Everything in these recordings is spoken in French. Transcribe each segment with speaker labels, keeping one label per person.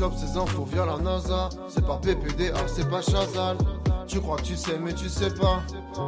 Speaker 1: chope ces infos via la NASA. C'est pas PPDA, c'est pas Chazal. Tu crois que tu sais, mais tu sais pas.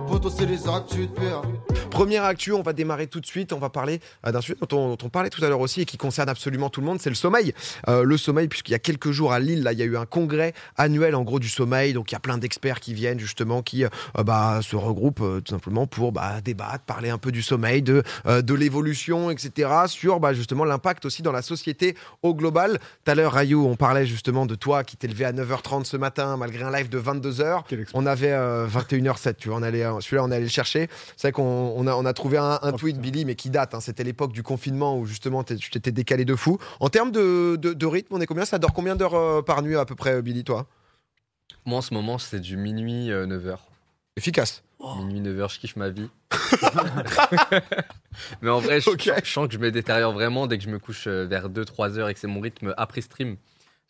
Speaker 1: Poto, c'est les actus de PA.
Speaker 2: Première actu, on va démarrer tout de suite. On va parler euh, d'un sujet dont on, dont on parlait tout à l'heure aussi et qui concerne absolument tout le monde, c'est le sommeil. Euh, le sommeil, puisqu'il y a quelques jours à Lille, là, il y a eu un congrès annuel en gros du sommeil. Donc il y a plein d'experts qui viennent justement, qui euh, bah, se regroupent euh, tout simplement pour bah, débattre, parler un peu du sommeil, de, euh, de l'évolution, etc. Sur bah, justement l'impact aussi dans la société au global. Tout à l'heure, Rayou, on parlait justement de toi qui t'es levé à 9h30 ce matin malgré un live de 22h. On avait euh, 21h07, tu vois, on allait, euh, celui-là, on allait le chercher. C'est vrai qu'on on a, on a trouvé un, un
Speaker 3: Oh,
Speaker 2: tweet. Billy, mais qui date. hein. C'était l'époque du confinement où justement tu t'étais décalé de fou. En termes de, de- de rythme, on est combien? Ça dort combien d'heures euh, par nuit à peu près, Billy, toi?
Speaker 4: Moi, en ce moment, c'est du minuit 9h.
Speaker 2: Efficace.
Speaker 4: Minuit 9h, je kiffe ma vie. Mais en vrai, je, sens que je me détériore vraiment dès que je me couche euh, vers 2-3 heures et que c'est mon rythme après stream.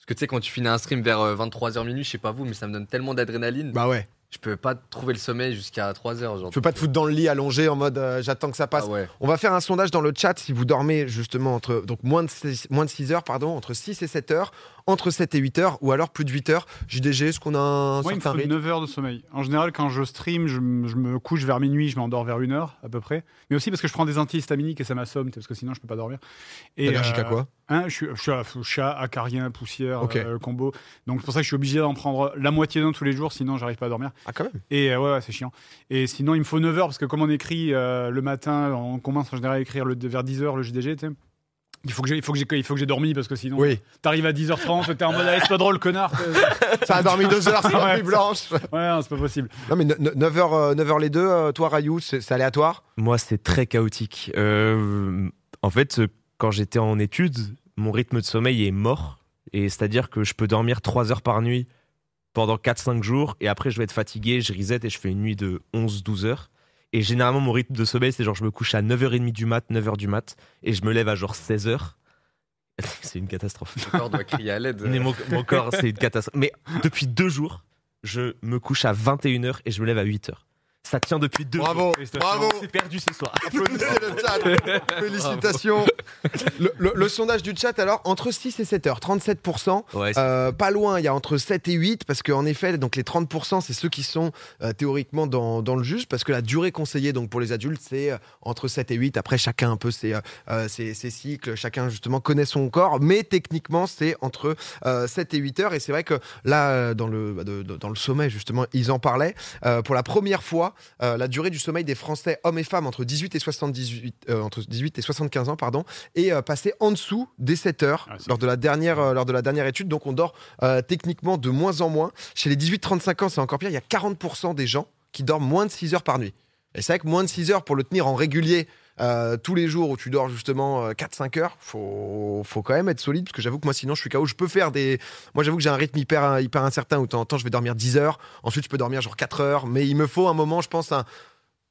Speaker 4: Parce que tu sais, quand tu finis un stream vers 23h minuit, je sais pas vous, mais ça me donne tellement d'adrénaline.
Speaker 2: Bah ouais.
Speaker 4: Je peux pas trouver le sommeil jusqu'à 3h. Genre.
Speaker 2: Tu peux pas te foutre dans le lit allongé en mode euh, j'attends que ça passe.
Speaker 4: Ah ouais.
Speaker 2: On va faire un sondage dans le chat si vous dormez justement entre donc moins de 6, moins de 6 heures, pardon, entre 6 et 7 heures, entre 7 et 8 heures, ou alors plus de 8 heures. JDG, est-ce qu'on a un
Speaker 3: Moi, il me faut
Speaker 2: rythme
Speaker 3: 9 heures de sommeil. En général, quand je stream, je, me couche vers minuit, je m'endors vers 1 heure à peu près. Mais aussi parce que je prends des antihistaminiques et ça m'assomme, parce que sinon je peux pas dormir. Et,
Speaker 2: allergique à
Speaker 3: euh,
Speaker 2: quoi?
Speaker 3: hein, je, suis, je suis à chat, acarien, poussière, euh, combo. Donc c'est pour ça que je suis obligé d'en prendre la moitié d'un tous les jours, sinon j'arrive pas à dormir.
Speaker 2: Ah, quand même.
Speaker 3: Et euh, ouais, ouais, c'est chiant. Et sinon, il me faut 9 heures, parce que comme on écrit le matin, on commence en général à écrire le, vers 10 heures le JDG, tu sais. Il faut que j'ai, il faut que j'ai, il faut que j'ai dormi parce que sinon,
Speaker 2: Oui.
Speaker 3: t'arrives à 10h30, t'es en mode, allez, c'est pas drôle, connard.
Speaker 2: Ça a dormi 2 heures, c'est la nuit blanche.
Speaker 3: ouais, c'est pas possible.
Speaker 2: Non, mais 9 heures, 9 heures les deux, euh, toi, Rayou, c'est aléatoire?
Speaker 5: Moi, c'est très chaotique. Euh, en fait, euh, quand j'étais en études, mon rythme de sommeil est mort. Et c'est-à-dire que je peux dormir 3 heures par nuit pendant 4-5 jours. Et après, je vais être fatigué, je reset et je fais une nuit de 11-12 heures. Et généralement, mon rythme de sommeil, c'est genre je me couche à 9h30 du mat, 9h du mat. Et je me lève à genre 16h. C'est une catastrophe.
Speaker 4: Mon corps doit crier à l'aide.
Speaker 5: Mais mon, mon corps, c'est une catastrophe. Mais depuis deux jours, je me couche à 21h et je me lève à 8h. Ça tient depuis deux
Speaker 2: Bravo, bravo.
Speaker 5: C'est perdu ce soir.
Speaker 2: Applaudissez le chat. Félicitations. Le, le- le sondage du chat, alors, entre 6 et 7 heures, 37%.
Speaker 5: Ouais,
Speaker 2: Euh, pas loin, il y a entre 7 et 8, parce qu'en effet, donc les 30%, c'est ceux qui sont euh, théoriquement dans, dans le juste, parce que la durée conseillée donc pour les adultes, c'est euh, entre 7 et 8. Après, chacun un peu ses, euh, euh, ses, ses cycles, chacun justement connaît son corps, mais techniquement, c'est entre euh, 7 et 8 heures. Et c'est vrai que là, euh, dans le, bah, dans le sommeil, justement, ils en parlaient. Euh, pour la première fois, euh, la durée du sommeil des Français, hommes et femmes, entre 18 et 78, euh, entre 18 et 75 ans, pardon, est euh, passée en dessous des 7 heures
Speaker 3: Ah, c'est
Speaker 2: lors de la dernière euh, lors de la dernière étude. Donc on dort techniquement de moins en moins. Chez les 18-35 ans, c'est encore pire. Il y a 40% des gens qui dorment moins de 6 heures par nuit. Et c'est vrai que moins de 6 heures pour le tenir en régulier. Euh, tous les jours où tu dors justement euh, 4-5 heures, faut, faut quand même être solide parce que j'avoue que moi sinon je suis KO. Je peux faire des. Moi j'avoue que j'ai un rythme hyper, hyper incertain où de temps en temps je vais dormir 10 heures, ensuite je peux dormir genre 4 heures, mais il me faut un moment, je pense, un-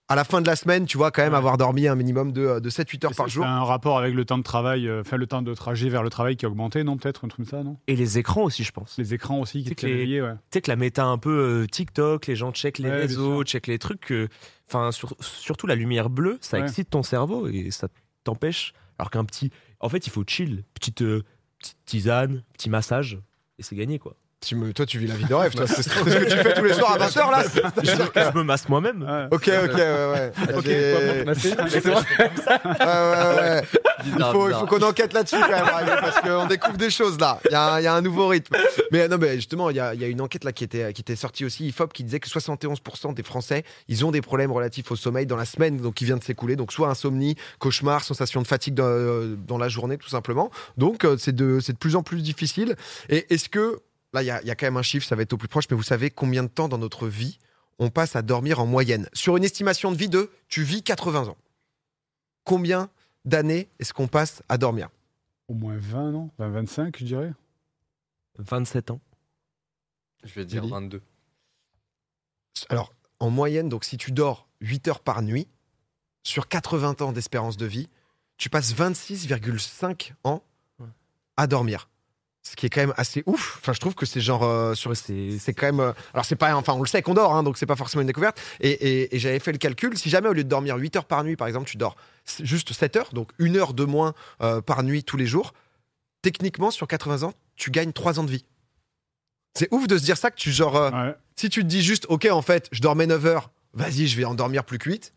Speaker 2: à la fin de la semaine, tu vois, quand même
Speaker 3: Ouais.
Speaker 2: avoir dormi un minimum de, de 7-8 heures par jour.
Speaker 3: C'est un rapport avec le temps de travail, euh, enfin le temps de trajet vers le travail qui a augmenté, non Peut-être un truc comme ça, non?
Speaker 5: Et les écrans aussi, je pense.
Speaker 3: Les écrans aussi qui étaient.
Speaker 5: Tu sais que la méta un peu euh, TikTok, les gens checkent les
Speaker 3: Ouais,
Speaker 5: réseaux, checkent les trucs. euh, Enfin, sur- surtout la lumière bleue, ça
Speaker 3: Ouais.
Speaker 5: excite ton cerveau et ça t'empêche. Alors qu'un petit. En fait, il faut chill. Petite, euh, petite tisane, petit massage, et c'est gagné, quoi.
Speaker 2: Tu me- toi, tu vis la vie de rêve, toi. C'est ce que tu fais tous les soirs à 20h là
Speaker 5: je, me, je me masse moi-même.
Speaker 2: Ok, ok, ouais, ouais.
Speaker 3: Ok,
Speaker 2: C'est vrai Ouais, ouais. Il faut, il
Speaker 4: bizarre.
Speaker 2: faut qu'on enquête là-dessus quand même, parce qu'on découvre des choses là. Il y, a un- il y a un nouveau rythme. Mais non, mais justement, il y a, il y a une enquête là qui était, qui était sortie aussi, IFOP, qui disait que 71% des Français, ils ont des problèmes relatifs au sommeil dans la semaine donc, qui vient de s'écouler. Donc, soit insomnie, cauchemar, sensation de fatigue dans, dans la journée, tout simplement. Donc, euh, c'est de, c'est de plus en plus difficile. Et est-ce que, là, il y a, il y a quand même un chiffre, ça va être au plus proche, mais vous savez combien de temps dans notre vie on passe à dormir en moyenne? Sur une estimation de vie de, tu vis 80 ans. Combien d'années est-ce qu'on passe à dormir?
Speaker 3: Au moins 20, non? 20, 25, je dirais.
Speaker 5: 27 ans.
Speaker 4: Je vais dire
Speaker 2: Billy
Speaker 4: 22.
Speaker 2: Alors, en moyenne, donc si tu dors 8 heures par nuit, sur 80 ans d'espérance de vie, tu passes 26,5 ans à dormir. Ce qui est quand même assez ouf. Enfin, je trouve que c'est genre euh, sur
Speaker 5: C'est
Speaker 2: c'est quand même. euh, alors, c'est pas. Enfin, on le sait qu'on dort, hein, donc c'est pas forcément une découverte. Et, et- et j'avais fait le calcul. Si jamais, au lieu de dormir 8 heures par nuit, par exemple, tu dors juste 7 heures, donc une heure de moins euh, par nuit tous les jours, techniquement, sur 80 ans, tu gagnes 3 ans de vie. C'est ouf de se dire ça que tu genre euh,
Speaker 3: Ouais.
Speaker 2: si tu te dis juste OK en fait, je dormais 9 heures, vas-y, je vais en dormir plus que 8.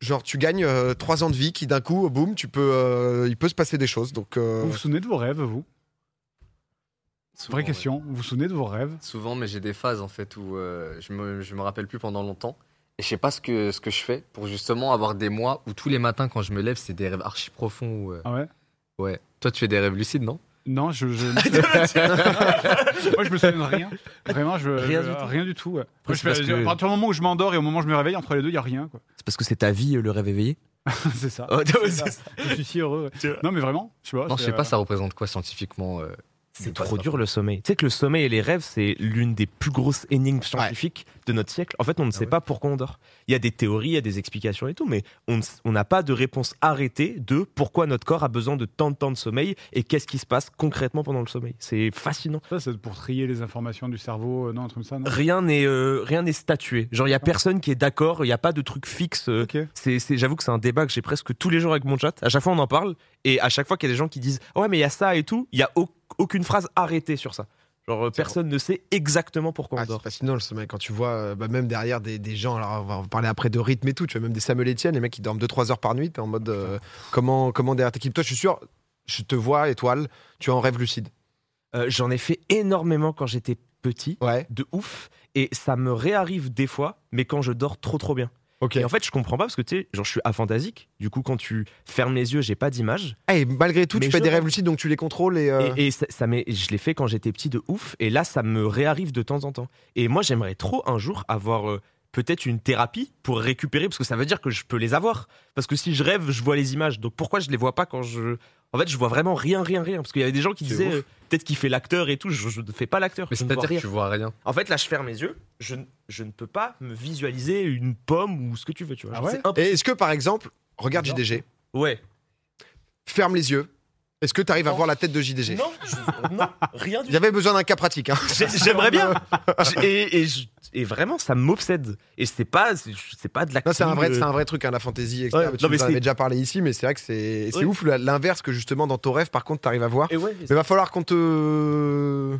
Speaker 2: Genre tu gagnes 3 ans de vie qui d'un coup boum, tu peux euh, il peut se passer des choses. Donc euh,
Speaker 3: Vous vous souvenez de vos rêves, vous?
Speaker 4: Souvent,
Speaker 3: Vraie
Speaker 4: ouais.
Speaker 3: question. Vous vous souvenez de vos rêves?
Speaker 4: Souvent, mais j'ai des phases en fait où euh, je, me, je me rappelle plus pendant longtemps. Et je sais pas ce que, ce que je fais pour justement avoir des mois où tous les matins quand je me lève, c'est des rêves archi profonds. Où, euh,
Speaker 3: Ah ouais?
Speaker 4: Ouais. Toi, tu fais des rêves lucides, non?
Speaker 3: Non, je. je... Moi, je me souviens de rien. Vraiment, je.
Speaker 5: Rien
Speaker 3: je-
Speaker 5: du tout.
Speaker 3: Rien du tout. ouais.
Speaker 5: Après,
Speaker 3: Moi, je
Speaker 5: c'est parce
Speaker 3: fais-
Speaker 5: que-
Speaker 3: À partir du moment où je m'endors et au moment où je me réveille, entre les deux, il n'y a rien.
Speaker 5: C'est parce que c'est ta vie, euh, le rêve éveillé?
Speaker 3: c'est ça.
Speaker 5: Oh,
Speaker 3: ça. Je suis si heureux. ouais. Non, mais vraiment, je sais pas.
Speaker 4: Non, je sais pas,
Speaker 3: euh,
Speaker 4: ça représente quoi scientifiquement euh,
Speaker 5: C'est trop dur le sommeil. Tu sais que le sommeil et les rêves, c'est l'une des plus grosses énigmes scientifiques de notre siècle. En fait, on ne sait
Speaker 4: ouais.
Speaker 5: pas pourquoi on dort. Il y a des théories, il y a des explications et tout, mais on n'a pas de réponse arrêtée de pourquoi notre corps a besoin de tant de temps de sommeil et qu'est-ce qui se passe concrètement pendant le sommeil. C'est fascinant.
Speaker 3: Ça, c'est pour trier les informations du cerveau. euh, non, comme ça, non?
Speaker 5: Rien n'est euh, rien n'est statué. Genre, il y a personne qui est d'accord. Il n'y a pas de truc fixe. euh. C'est, j'avoue que c'est un débat que j'ai presque tous les jours avec mon chat. À chaque fois, on en parle. Et à chaque fois qu'il y a des gens qui disent Ouais, mais il y a ça et tout, il n'y a au- aucune phrase arrêtée sur ça. Genre, euh, personne ne sait exactement pourquoi
Speaker 2: Ah,
Speaker 5: on
Speaker 2: c'est
Speaker 5: dort.
Speaker 2: fascinant le sommeil quand tu vois euh, bah, même derrière des, des gens alors on va en parler après de rythme et tout tu vois même des Samuel Etienne les mecs qui dorment 2-3 heures par nuit t'es en mode euh, comment comment derrière t'équipe toi je suis sûr je te vois étoile tu es en rêve lucide
Speaker 5: Euh, j'en ai fait énormément quand j'étais petit,
Speaker 2: ouais
Speaker 5: de ouf. Et ça me réarrive des fois, mais quand je dors trop trop bien. Et en fait, je comprends pas parce que tu sais, genre, je suis aphantasique. Du coup, quand tu fermes les yeux, j'ai pas d'image.
Speaker 2: Ah, et malgré tout
Speaker 5: Mais
Speaker 2: tu fais des
Speaker 5: rêve.
Speaker 2: rêves lucides donc tu les contrôles et, euh,
Speaker 5: Et, et ça, ça m'est- je l'ai fait quand j'étais petit de ouf, et là ça me réarrive de temps en temps. Et moi j'aimerais trop un jour avoir euh, peut-être une thérapie pour récupérer, parce que ça veut dire que je peux les avoir. Parce que si je rêve, je vois les images. Donc pourquoi je les vois pas quand je... En fait je vois vraiment rien, rien, rien. Parce qu'il y avait des gens qui disaient euh, peut-être qu'il fait l'acteur et tout, je, ne fais pas l'acteur.
Speaker 4: Mais
Speaker 5: je ne vois
Speaker 4: c'est-à-dire
Speaker 5: rien.
Speaker 4: que tu vois rien.
Speaker 5: En fait là je ferme les yeux, je, ne- je ne peux pas me visualiser une pomme ou ce que tu veux, tu vois.
Speaker 3: Ah ouais
Speaker 5: impossible.
Speaker 2: et est-ce que par exemple regarde. JDG
Speaker 5: Ouais.
Speaker 2: ferme les yeux est-ce que tu arrives à voir la tête de JDG
Speaker 5: Non, je- non, rien du
Speaker 2: y avait besoin d'un cas pratique hein.
Speaker 5: J'ai- J'aimerais bien. J'ai- Et, et je- et vraiment, ça m'obsède. Et c'est pas, c'est c'est pas de la.
Speaker 2: Non, c'est un vrai, c'est un vrai truc, hein, la fantaisie, etc.
Speaker 5: Ouais,
Speaker 2: tu
Speaker 5: non, mais
Speaker 2: nous en
Speaker 5: c'est-
Speaker 2: avais déjà parlé ici, mais c'est vrai que c'est c'est
Speaker 5: Ouais.
Speaker 2: ouf l'inverse que justement dans ton rêve, par contre, t'arrives à voir.
Speaker 5: Et ouais,
Speaker 2: Mais il va falloir qu'on te.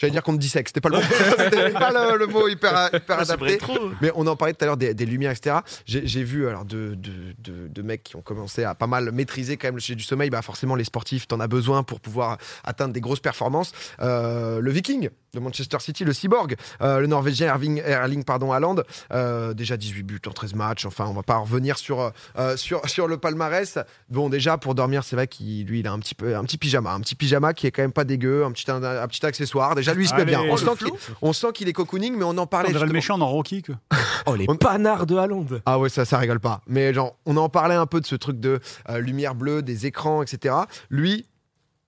Speaker 2: J'allais dire qu'on te dissèque, c'était pas le, c'était pas le, le mot hyper, hyper
Speaker 5: j'aimerais
Speaker 2: adapté. Mais on en parlait tout à l'heure des, des lumières, etc. J'ai vu alors de, de, de, de mecs qui ont commencé à pas mal maîtriser quand même le sujet du sommeil. Bah forcément, les sportifs, t'en as besoin pour pouvoir atteindre des grosses performances. Euh, le Viking de Manchester City, le Cyborg, euh, le Norvégien Erling, Erling pardon, Haaland, euh, déjà 18 buts en 13 matchs. Enfin, on va pas revenir sur, sur, sur le palmarès. Bon, déjà pour dormir, c'est vrai qu'il lui, il a un petit peu un petit pyjama, un petit pyjama qui est quand même pas dégueu, un petit un, un petit accessoire. Déjà lui, il se met
Speaker 3: Allez,
Speaker 2: bien. On sent qu'il on sent qu'il est cocooning, mais on en
Speaker 3: On
Speaker 2: parlait.
Speaker 3: dirait le méchant dans Rocky. Que...
Speaker 5: Oh, les
Speaker 2: On-
Speaker 5: panards de Haaland.
Speaker 2: Ah ouais, ça, ça rigole pas. Mais genre, on en parlait un peu de ce truc de euh, lumière bleue, des écrans, etc. Lui,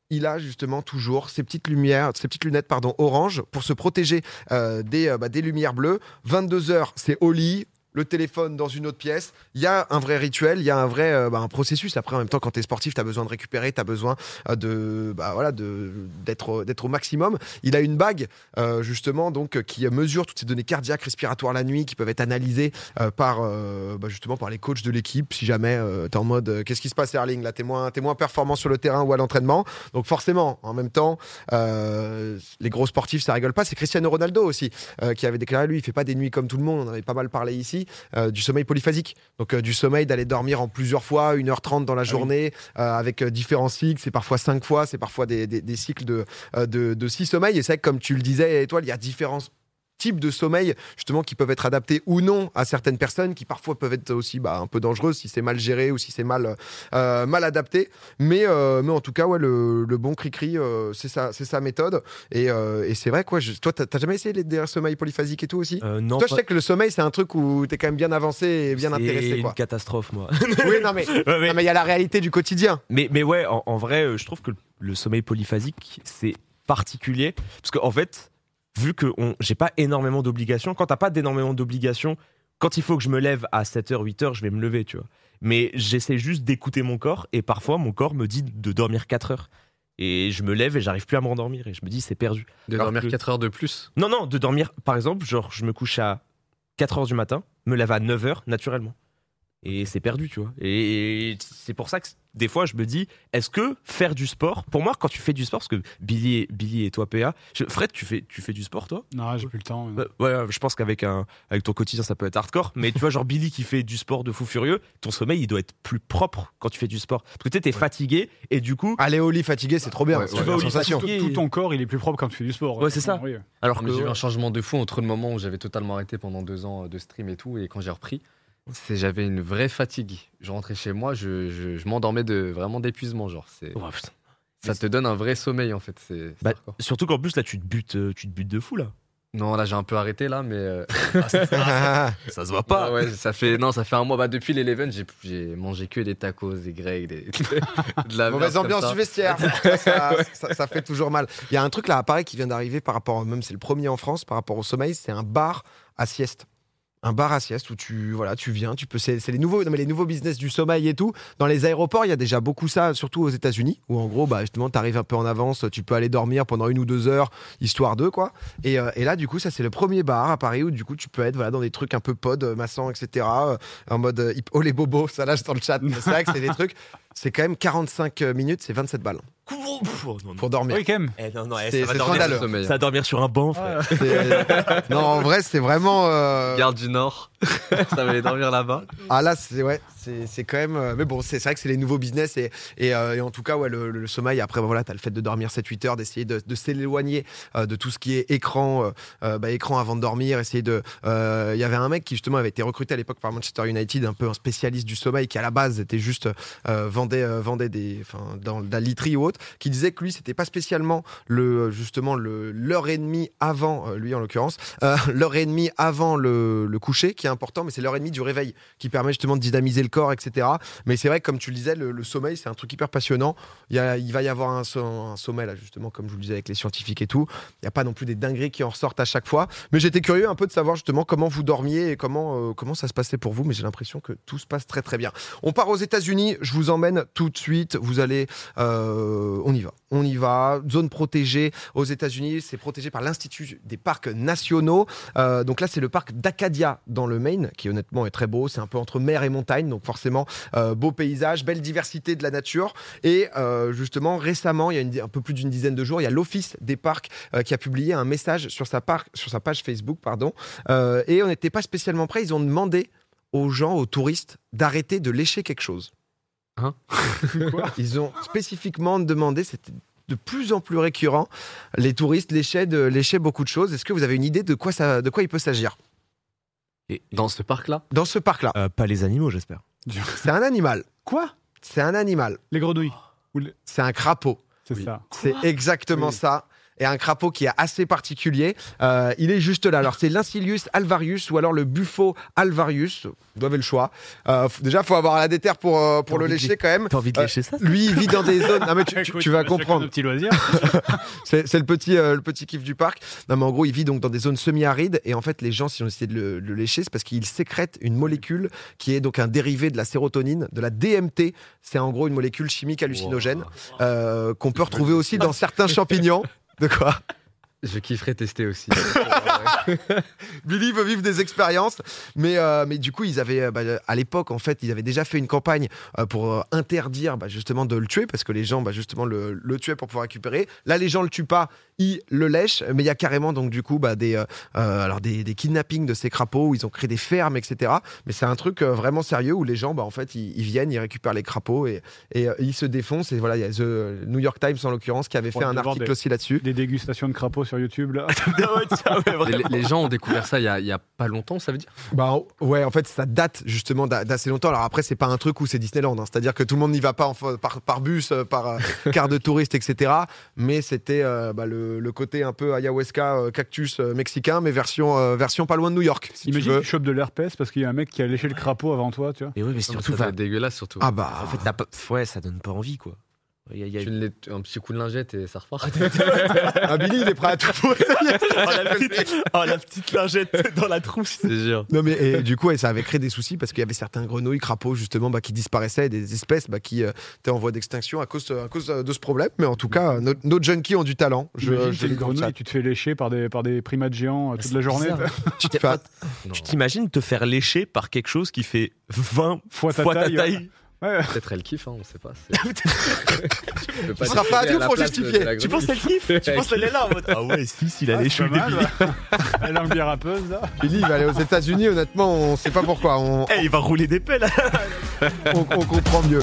Speaker 2: il a justement toujours ces petites lumières, ces petites lunettes, pardon, orange pour se protéger euh, des, euh, bah, des lumières bleues. 22 heures, c'est au lit. Le téléphone dans une autre pièce. Il y a un vrai rituel, il y a un vrai euh, bah, un processus. Après, en même temps, quand tu es sportif, tu as besoin de récupérer, tu as besoin euh, de bah, voilà d'être au- d'être au maximum. Il a une bague euh, justement donc euh, qui mesure toutes ces données cardiaques, respiratoires la nuit, qui peuvent être analysées euh, par euh, bah, justement par les coachs de l'équipe. Si jamais tu es en mode euh, qu'est-ce qui se passe Erling là, t'es moins t'es moins performant sur le terrain ou à l'entraînement. Donc forcément, en même temps, euh, les gros sportifs ça rigole pas. C'est Cristiano Ronaldo aussi euh, qui avait déclaré lui, il fait pas des nuits comme tout le monde. On avait pas mal parlé ici euh, du sommeil polyphasique. Donc euh, du sommeil d'aller dormir en plusieurs fois, 1h30 dans la journée, euh, avec différents cycles. C'est parfois 5 fois, c'est parfois des, des- des cycles de, de, de 6 sommeils. Et c'est vrai que comme tu le disais, Étoile, il y a différents types de sommeil justement qui peuvent être adaptés ou non à certaines personnes qui parfois peuvent être aussi bah, un peu dangereuses si c'est mal géré ou si c'est mal euh, mal adapté mais euh, mais en tout cas ouais le, le bon cri-cri euh, c'est sa c'est sa méthode et, et c'est vrai quoi je- toi t'as jamais essayé les, des sommeils polyphasiques et tout aussi?
Speaker 5: Non,
Speaker 2: toi, je
Speaker 5: pas-
Speaker 2: sais que le sommeil, c'est un truc où t'es quand même bien avancé et bien
Speaker 5: c'est
Speaker 2: intéressé,
Speaker 5: une
Speaker 2: quoi.
Speaker 5: catastrophe, moi.
Speaker 2: Oui, non, mais
Speaker 5: Ouais,
Speaker 2: il y a la réalité du quotidien.
Speaker 5: Mais, mais ouais, en, en vrai, je trouve que le, le sommeil polyphasique, c'est particulier. Parce qu'en fait, vu que j'ai pas énormément d'obligations, quand t'as pas d'énormément d'obligations, quand il faut que je me lève à 7h, 8h, je vais me lever, tu vois. Mais j'essaie juste d'écouter mon corps et parfois mon corps me dit de dormir 4 heures. Et je me lève et j'arrive plus à m'endormir et je me dis c'est perdu.
Speaker 4: De
Speaker 5: Alors
Speaker 4: dormir
Speaker 5: que-
Speaker 4: 4 heures de plus?
Speaker 5: Non, non, de dormir, par exemple, genre je me couche à 4 heures du matin, me lève à 9 heures naturellement. Et c'est perdu, tu vois. Et, et c'est pour ça que des fois je me dis, est-ce que faire du sport, pour moi quand tu fais du sport, parce que Billy et, Billy et toi PA, je- Fred, tu fais, tu fais du sport toi?
Speaker 3: Non, j'ai plus le temps.
Speaker 5: Ouais, ouais, je pense qu'avec un, avec ton quotidien ça peut être hardcore, mais tu vois genre Billy qui fait du sport de fou furieux, ton sommeil il doit être plus propre quand tu fais du sport. Parce que tu sais, t'es fatigué et du coup,
Speaker 2: Aller au lit fatigué, c'est trop bien.
Speaker 4: Ouais,
Speaker 2: c'est
Speaker 4: ouais,
Speaker 2: une
Speaker 5: vas au lit
Speaker 2: sensation.
Speaker 5: fatigué.
Speaker 3: Tout, tout ton corps, il est plus propre quand tu fais du sport.
Speaker 5: Ouais, c'est ça.
Speaker 3: Oui.
Speaker 5: alors que
Speaker 4: j'ai eu un changement de fou entre le moment où j'avais totalement arrêté pendant deux ans de stream et tout, et quand j'ai repris, j'avais une vraie fatigue. Je rentrais chez moi, je, je, je m'endormais de vraiment d'épuisement, genre. C'est,
Speaker 5: Ouais, putain.
Speaker 4: ça te donne un vrai sommeil en fait. C'est,
Speaker 5: Bah, surtout qu'en plus là tu te butes, euh, tu te butes de fou là.
Speaker 4: Non, là j'ai un peu arrêté là, mais euh,
Speaker 2: Ah,
Speaker 5: Ça se voit pas.
Speaker 4: ouais, ouais, ça fait non, ça fait un mois. Bah, depuis l'Eleven, j'ai, j'ai mangé que des tacos, des grecs, des, de la
Speaker 2: Mauvaise ambiance du vestiaire. ça, ça- ça fait toujours mal. Il y a un truc là, pareil, qui vient d'arriver par rapport, même c'est le premier en France, par rapport au sommeil, c'est un bar à sieste. Un bar à sieste où tu voilà, tu viens, tu peux. C'est les nouveaux, non mais les nouveaux business du sommeil et tout. Dans les aéroports, il y a déjà beaucoup ça, surtout aux États-Unis, où en gros, bah justement, t'arrives un peu en avance, tu peux aller dormir pendant une ou deux heures, histoire de quoi. Et, euh, et là, du coup, ça c'est le premier bar à Paris où du coup tu peux être voilà dans des trucs un peu pod, euh, massant, etc. euh, en mode hip- oh les bobos, ça lâche dans le chat. C'est vrai que c'est des trucs. C'est quand même 45 minutes, c'est 27 balles
Speaker 5: Pff, oh, non, non.
Speaker 2: pour dormir.
Speaker 3: Oui, quand même.
Speaker 5: Eh, non, non, eh,
Speaker 2: C'est-
Speaker 5: ça, va dormir,
Speaker 2: scandaleux.
Speaker 4: Sommeil.
Speaker 5: ça va dormir sur un banc, frère.
Speaker 2: Non, en vrai, c'est vraiment. euh,
Speaker 4: Garde du Nord, ça va aller dormir là-bas.
Speaker 2: Ah là, c'est ouais, c'est quand même. euh, Mais bon, c'est vrai que c'est les nouveaux business et, euh, en tout cas, ouais, le, sommeil. Après, bah, voilà, t'as le fait de dormir 7-8 heures, d'essayer de, s'éloigner euh, de tout ce qui est écran, bah, écran avant de dormir. Essayer de. Il y avait un mec qui justement avait été recruté à l'époque par Manchester United, un peu un spécialiste du sommeil, qui à la base était juste vendait vendait des, dans la literie ou autre, qui disait que lui, c'était pas spécialement le justement l'heure et demie avant, lui en l'occurrence, l'heure et demie avant le, le coucher qui important, mais c'est l'heure et demie du réveil qui permet justement de dynamiser le corps, etc. Mais c'est vrai comme tu le disais, le, sommeil, c'est un truc hyper passionnant. Il, va y avoir un sommeil, là, justement, comme je vous le disais avec les scientifiques et tout. Il n'y a pas non plus des dingueries qui en ressortent à chaque fois. Mais j'étais curieux un peu de savoir justement comment vous dormiez et comment, euh, comment ça se passait pour vous. Mais j'ai l'impression que tout se passe très très bien. On part aux États-Unis. Je vous emmène tout de suite. Vous allez. euh, on y va. On y va. Zone protégée aux États-Unis. C'est protégé par l'Institut des parcs nationaux. Euh, donc là, c'est le parc d'Acadia dans le Maine, qui honnêtement est très beau. C'est un peu entre mer et montagne. Donc forcément, euh, beau paysage, belle diversité de la nature. Et euh, justement, récemment, il y a une- un peu plus d'une dizaine de jours, il y a l'Office des parcs euh, qui a publié un message sur sa, par- sur sa page Facebook. pardon. Euh, et on n'était pas spécialement prêts. Ils ont demandé aux gens, aux touristes, d'arrêter de lécher quelque chose.
Speaker 4: Hein
Speaker 2: Ils ont spécifiquement demandé, c'était de plus en plus récurrent, les touristes léchaient, de, léchaient beaucoup de choses. Est-ce que vous avez une idée de quoi, ça, de quoi il peut s'agir?
Speaker 4: Dans ce parc-là,
Speaker 2: Dans ce parc-là,
Speaker 5: Euh, pas les animaux, j'espère.
Speaker 2: c'est un animal.
Speaker 3: Quoi?
Speaker 2: C'est un animal.
Speaker 3: Les grenouilles. Ou le-
Speaker 2: C'est un crapaud.
Speaker 3: C'est
Speaker 4: Oui.
Speaker 3: ça.
Speaker 2: C'est exactement
Speaker 3: Oui.
Speaker 2: ça. Et un crapaud qui est assez particulier. Euh, il est juste là. Alors, c'est l'Incilius alvarius ou alors le Buffo alvarius. Vous avez le choix. Euh, déjà, il faut avoir la déterre pour, euh, pour le
Speaker 5: de
Speaker 2: lécher quand même.
Speaker 5: T'as envie de
Speaker 2: Euh,
Speaker 5: lécher ça
Speaker 2: Lui, il vit dans des zones. Non, mais tu, tu-
Speaker 3: Écoute,
Speaker 2: tu vas comprendre.
Speaker 3: nos petits loisirs.
Speaker 2: C'est le petit, euh, le petit kiff du parc. Non, mais en gros, il vit donc dans des zones semi-arides. Et en fait, les gens, si on essaie de le, lécher, c'est parce qu'il sécrète une molécule qui est donc un dérivé de la sérotonine, de la DMT. C'est en gros une molécule chimique hallucinogène euh, qu'on peut retrouver aussi dans certains champignons. De quoi?
Speaker 4: Je kifferais tester aussi.
Speaker 2: Billy veut vivre des expériences, mais, euh, mais du coup, ils avaient, euh, bah, à l'époque, en fait, ils avaient déjà fait une campagne euh, pour euh, interdire bah, justement de le tuer, parce que les gens, bah, justement, le, le tuaient pour pouvoir récupérer. Là, les gens le tuent pas, ils le lèchent, mais il y a carrément, donc, du coup, bah, des, euh, euh, alors des, des kidnappings de ces crapauds, où ils ont créé des fermes, etc. Mais c'est un truc euh, vraiment sérieux où les gens, bah, en fait, ils, ils viennent, ils récupèrent les crapauds et, et euh, ils se défoncent. Et voilà, il y a The New York Times, en l'occurrence, qui avait fait
Speaker 3: Ouais,
Speaker 2: un article
Speaker 3: des-
Speaker 2: aussi là-dessus.
Speaker 3: Des dégustations de crapauds sur YouTube, là.
Speaker 4: les, les gens ont découvert ça il y a, il y a pas longtemps, ça veut dire?
Speaker 2: Bah ouais, en fait, ça date justement d'a- d'assez longtemps. Alors après, c'est pas un truc où c'est Disneyland, hein. c'est-à-dire que tout le monde n'y va pas en par, par bus, euh, par euh, car de touriste, etc. Mais c'était euh, bah, le, le côté un peu ayahuasca, euh, cactus euh, mexicain, mais version, euh, version pas loin de New York, si tu
Speaker 3: Imagine
Speaker 2: veux.
Speaker 3: tu chopes de l'herpès parce qu'il y a un mec qui a léché le crapaud avant toi, tu vois.
Speaker 5: Et oui, mais
Speaker 4: Ça
Speaker 5: surtout,
Speaker 4: doit
Speaker 5: va-
Speaker 4: être dégueulasse surtout.
Speaker 2: Ah bah,
Speaker 5: en fait, pas- ouais, ça donne pas envie, quoi. Il y a- y a-
Speaker 4: Tu le un petit coup de lingette et ça repart.
Speaker 2: Ah, Billy, il est prêt à tout.
Speaker 5: oh, la petite, oh, la petite lingette dans la trousse. C'est sûr.
Speaker 2: Non mais et du coup ouais, ça avait créé des soucis parce qu'il y avait certains grenouilles, crapauds justement bah, qui disparaissaient, des espèces bah, qui euh, étaient en voie d'extinction à cause, à cause de ce problème. Mais en tout cas, nos, nos junkies ont du talent. Je,
Speaker 3: Imagine,
Speaker 2: je
Speaker 3: t'es
Speaker 2: le
Speaker 3: une
Speaker 2: dis dans le
Speaker 3: grenouille,
Speaker 2: chat.
Speaker 3: tu te fais lécher par des, par des primates géants euh, toute
Speaker 5: C'est
Speaker 3: la journée.
Speaker 2: Tu
Speaker 5: t'imagines te faire lécher par quelque chose qui fait 20
Speaker 3: Fois ta
Speaker 5: fois ta
Speaker 3: taille.
Speaker 5: taille
Speaker 3: Ouais.
Speaker 4: Peut-être elle kiffe, hein, on sait pas.
Speaker 2: Tu seras pas à tout,
Speaker 4: de
Speaker 2: justifier.
Speaker 5: Tu penses qu'elle kiffe? Tu penses qu'elle est là en mode Ah ouais, si, s'il a
Speaker 3: Ah,
Speaker 5: léché
Speaker 3: c'est
Speaker 5: le
Speaker 3: pas mal,
Speaker 5: débile.
Speaker 3: ouais. Elle a une bière rappeuse, là.
Speaker 2: Billy il va aller aux États-Unis. Honnêtement, on sait pas pourquoi. On,
Speaker 5: Eh, il va rouler des pelles.
Speaker 2: on, on comprend mieux.